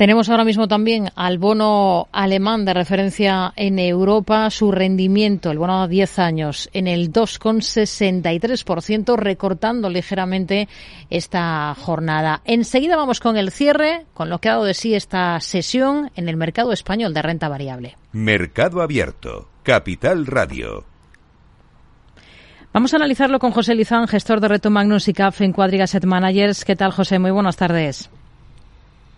Tenemos ahora mismo también al bono alemán de referencia en Europa, su rendimiento, el bono a 10 años, en el 2,63%, recortando ligeramente esta jornada. Enseguida vamos con el cierre, con lo que ha dado de sí esta sesión en el mercado español de renta variable. Mercado Abierto, Capital Radio. Vamos a analizarlo con José Lizán, gestor de Reto Magnus y CAF en Quadriga Asset Managers. ¿Qué tal, José? Muy buenas tardes.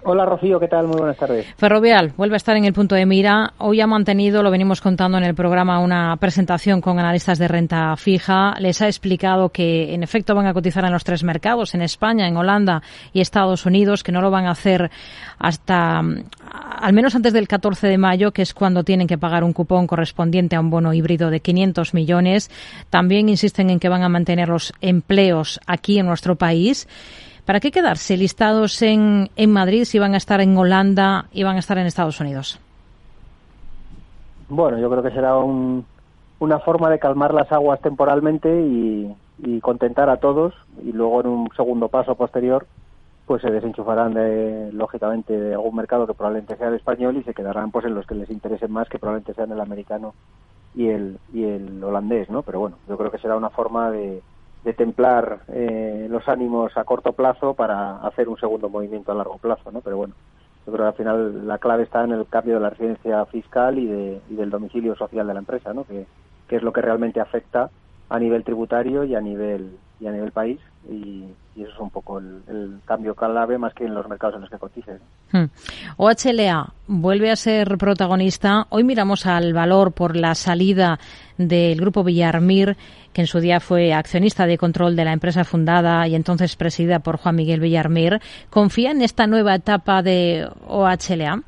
Hola Rocío, ¿qué tal? Muy buenas tardes. Ferrovial vuelve a estar en el punto de mira. Hoy ha mantenido, lo venimos contando en el programa, una presentación con analistas de renta fija. Les ha explicado que en efecto van a cotizar en los tres mercados, en España, en Holanda y Estados Unidos, que no lo van a hacer hasta al menos antes del 14 de mayo, que es cuando tienen que pagar un cupón correspondiente a un bono híbrido de 500 millones. También insisten en que van a mantener los empleos aquí en nuestro país. ¿Para qué quedarse listados en, en Madrid si van a estar en Holanda y van a estar en Estados Unidos? Bueno, yo creo que será una forma de calmar las aguas temporalmente y, contentar a todos y luego en un segundo paso posterior pues se desenchufarán de, lógicamente de algún mercado que probablemente sea el español y se quedarán pues en los que les interesen más que probablemente sean el americano y el y el holandés no pero bueno yo creo que será una forma de, de templar eh, los ánimos a corto plazo para hacer un segundo movimiento a largo plazo, ¿no? Pero bueno, yo creo que al final la clave está en el cambio de la residencia fiscal y, de, y del domicilio social de la empresa, ¿no? Que, que es lo que realmente afecta a nivel tributario y a nivel y a nivel país y, eso es un poco el, cambio clave más que en los mercados en los que cotices. Hmm. OHLA vuelve a ser protagonista. Hoy miramos al valor por la salida del grupo Villarmir, que en su día fue accionista de control de la empresa fundada y entonces presidida por Juan Miguel Villarmir. ¿Confía en esta nueva etapa de OHLA?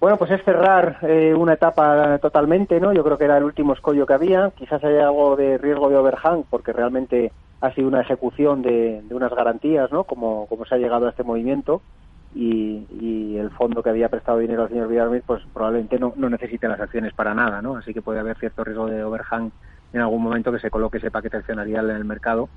Bueno, pues es cerrar eh, una etapa totalmente, ¿no? Yo creo que era el último escollo que había. Quizás haya algo de riesgo de overhang, porque realmente ha sido una ejecución de, unas garantías, ¿no? Como, se ha llegado a este movimiento. Y, el fondo que había prestado dinero al señor Villarmir, pues probablemente no, no necesite las acciones para nada, ¿no? Así que puede haber cierto riesgo de overhang en algún momento que se coloque ese paquete accionarial en el mercado.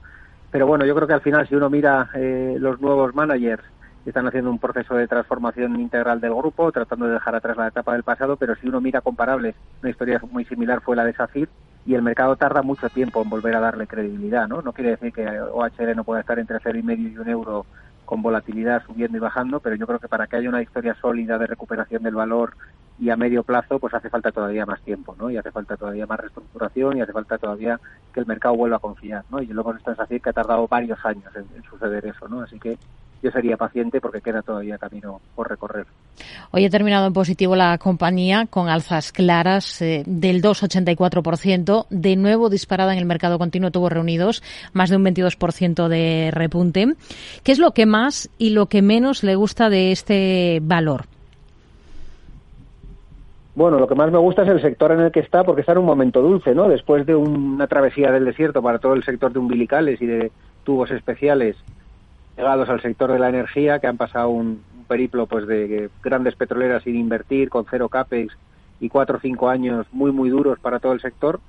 Pero bueno, yo creo que al final, si uno mira eh, los nuevos managers están haciendo un proceso de transformación integral del grupo, tratando de dejar atrás la etapa del pasado, pero si uno mira comparables, una historia muy similar fue la de SACIR y el mercado tarda mucho tiempo en volver a darle credibilidad, ¿no? No quiere decir que OHL no pueda estar entre cero y medio y un euro con volatilidad subiendo y bajando, pero yo creo que para que haya una historia sólida de recuperación del valor y a medio plazo, pues hace falta todavía más tiempo, ¿no? Y hace falta todavía más reestructuración y hace falta todavía que el mercado vuelva a confiar, ¿no? Y luego está en SACIR que ha tardado varios años en suceder eso, ¿no? Así que yo sería paciente porque queda todavía camino por recorrer. Hoy ha terminado en positivo la compañía con alzas claras eh, del 2,84%, de nuevo disparada en el mercado continuo, tuvo reunidos más de un 22% de repunte. ¿Qué es lo que más y lo que menos le gusta de este valor? Bueno, lo que más me gusta es el sector en el que está, porque está en un momento dulce, ¿no? Después de una travesía del desierto para todo el sector de umbilicales y de tubos especiales, llegados al sector de la energía, que han pasado un, periplo pues de grandes petroleras sin invertir, con cero capex y cuatro o cinco años muy muy duros para todo el sector,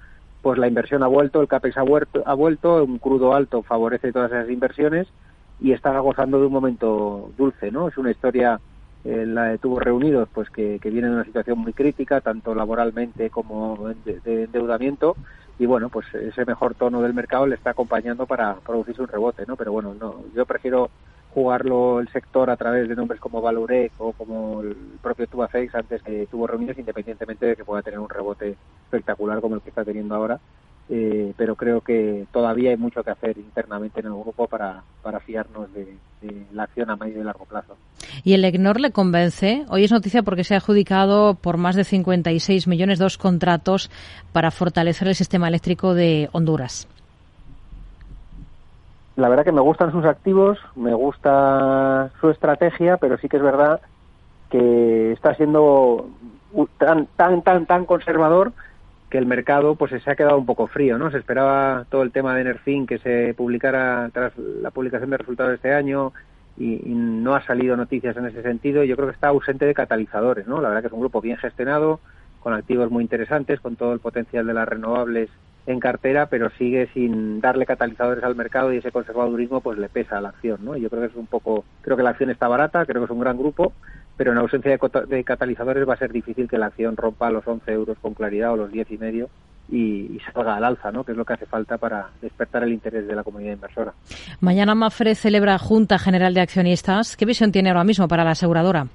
pues la inversión ha vuelto, el capex ha vuelto, ha vuelto un crudo alto favorece todas esas inversiones y están gozando de un momento dulce, ¿no? Es una historia eh, la de tubos reunidos, pues que, que viene de una situación muy crítica, tanto laboralmente como de endeudamiento, y bueno, pues ese mejor tono del mercado le está acompañando para producirse un rebote, ¿no? Pero bueno, no, yo prefiero jugarlo el sector a través de nombres como Valurec o como el propio Tubacex antes que tuvo reuniones independientemente de que pueda tener un rebote espectacular como el que está teniendo ahora eh, pero creo que todavía hay mucho que hacer internamente en el grupo para, para fiarnos de, la acción a medio y largo plazo. ¿Y el EGNOR le convence? Hoy es noticia porque se ha adjudicado por más de 56 millones dos contratos para fortalecer el sistema eléctrico de Honduras. La verdad que me gustan sus activos, me gusta su estrategia, pero sí que es verdad que está siendo tan tan tan tan conservador que el mercado pues se ha quedado un poco frío, ¿no? Se esperaba todo el tema de Enerfin que se publicara tras la publicación de resultados de este año y, no ha salido noticias en ese sentido. Yo creo que está ausente de catalizadores, ¿no? La verdad que es un grupo bien gestionado, con activos muy interesantes, con todo el potencial de las renovables en cartera, pero sigue sin darle catalizadores al mercado y ese conservadurismo pues le pesa a la acción, ¿no? Yo creo que es un poco, creo que la acción está barata, creo que es un gran grupo, pero en ausencia de, catalizadores va a ser difícil que la acción rompa los 11 euros con claridad o los 10 y medio y, salga al alza, ¿no? que es lo que hace falta para despertar el interés de la comunidad inversora. Mañana Mafre celebra Junta General de Accionistas. ¿Qué visión tiene ahora mismo para la aseguradora?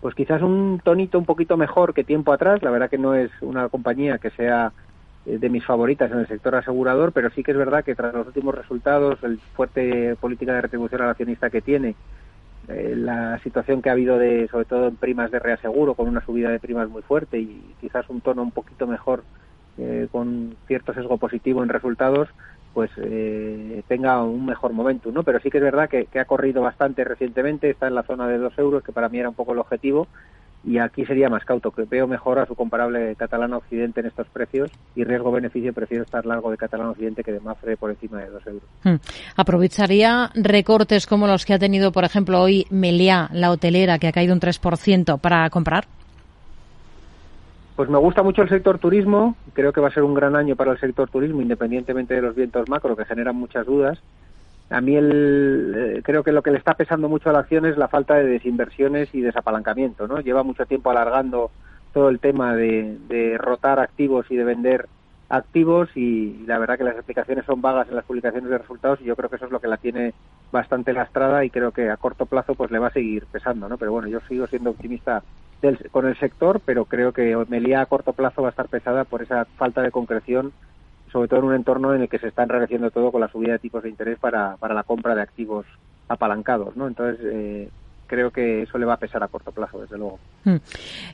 Pues quizás un tonito un poquito mejor que tiempo atrás. La verdad que no es una compañía que sea eh, de mis favoritas en el sector asegurador, pero sí que es verdad que tras los últimos resultados, el fuerte política de retribución al accionista que tiene, eh, la situación que ha habido de sobre todo en primas de reaseguro con una subida de primas muy fuerte y quizás un tono un poquito mejor eh, con cierto sesgo positivo en resultados pues eh, tenga un mejor momento no pero sí que es verdad que, que, ha corrido bastante recientemente está en la zona de dos euros que para mí era un poco el objetivo y aquí sería más cauto, que veo mejor a su comparable catalán occidente en estos precios y riesgo-beneficio prefiero estar largo de catalán occidente que de Mafre por encima de dos euros. Hmm. ¿Aprovecharía recortes como los que ha tenido, por ejemplo, hoy Meliá, la hotelera, que ha caído un 3% para comprar? Pues me gusta mucho el sector turismo, creo que va a ser un gran año para el sector turismo, independientemente de los vientos macro que generan muchas dudas a mí el, eh, creo que lo que le está pesando mucho a la acción es la falta de desinversiones y desapalancamiento, ¿no? Lleva mucho tiempo alargando todo el tema de, de rotar activos y de vender activos y la verdad que las explicaciones son vagas en las publicaciones de resultados y yo creo que eso es lo que la tiene bastante lastrada y creo que a corto plazo pues le va a seguir pesando, ¿no? Pero bueno, yo sigo siendo optimista con el sector, pero creo que Melía a corto plazo va a estar pesada por esa falta de concreción sobre todo en un entorno en el que se está enrareciendo todo con la subida de tipos de interés para, para la compra de activos apalancados, ¿no? Entonces, eh, creo que eso le va a pesar a corto plazo, desde luego. Hmm.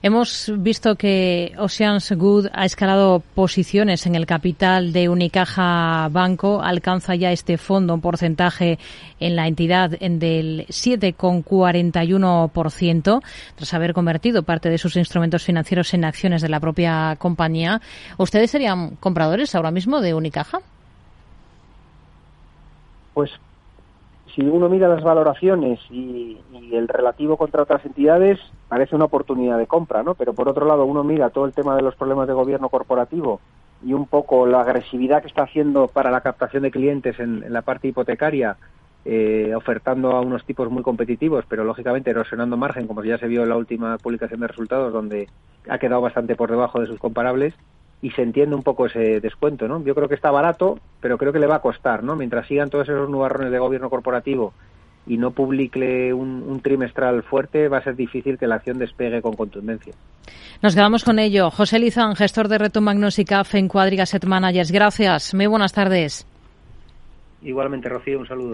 Hemos visto que Oceans Good ha escalado posiciones en el capital de Unicaja Banco, alcanza ya este fondo un porcentaje en la entidad del 7,41%, tras haber convertido parte de sus instrumentos financieros en acciones de la propia compañía. ¿Ustedes serían compradores ahora mismo de Unicaja? Pues si uno mira las valoraciones y, el relativo contra otras entidades, parece una oportunidad de compra, ¿no? Pero por otro lado, uno mira todo el tema de los problemas de gobierno corporativo y un poco la agresividad que está haciendo para la captación de clientes en, la parte hipotecaria, eh, ofertando a unos tipos muy competitivos, pero lógicamente erosionando margen, como ya se vio en la última publicación de resultados, donde ha quedado bastante por debajo de sus comparables y se entiende un poco ese descuento, ¿no? Yo creo que está barato, pero creo que le va a costar, ¿no? Mientras sigan todos esos nubarrones de gobierno corporativo y no publique un, trimestral fuerte, va a ser difícil que la acción despegue con contundencia. Nos quedamos con ello. José Lizán, gestor de Reto Magnus y CAF en Cuadriga Set Managers. Gracias. Muy buenas tardes. Igualmente, Rocío, un saludo.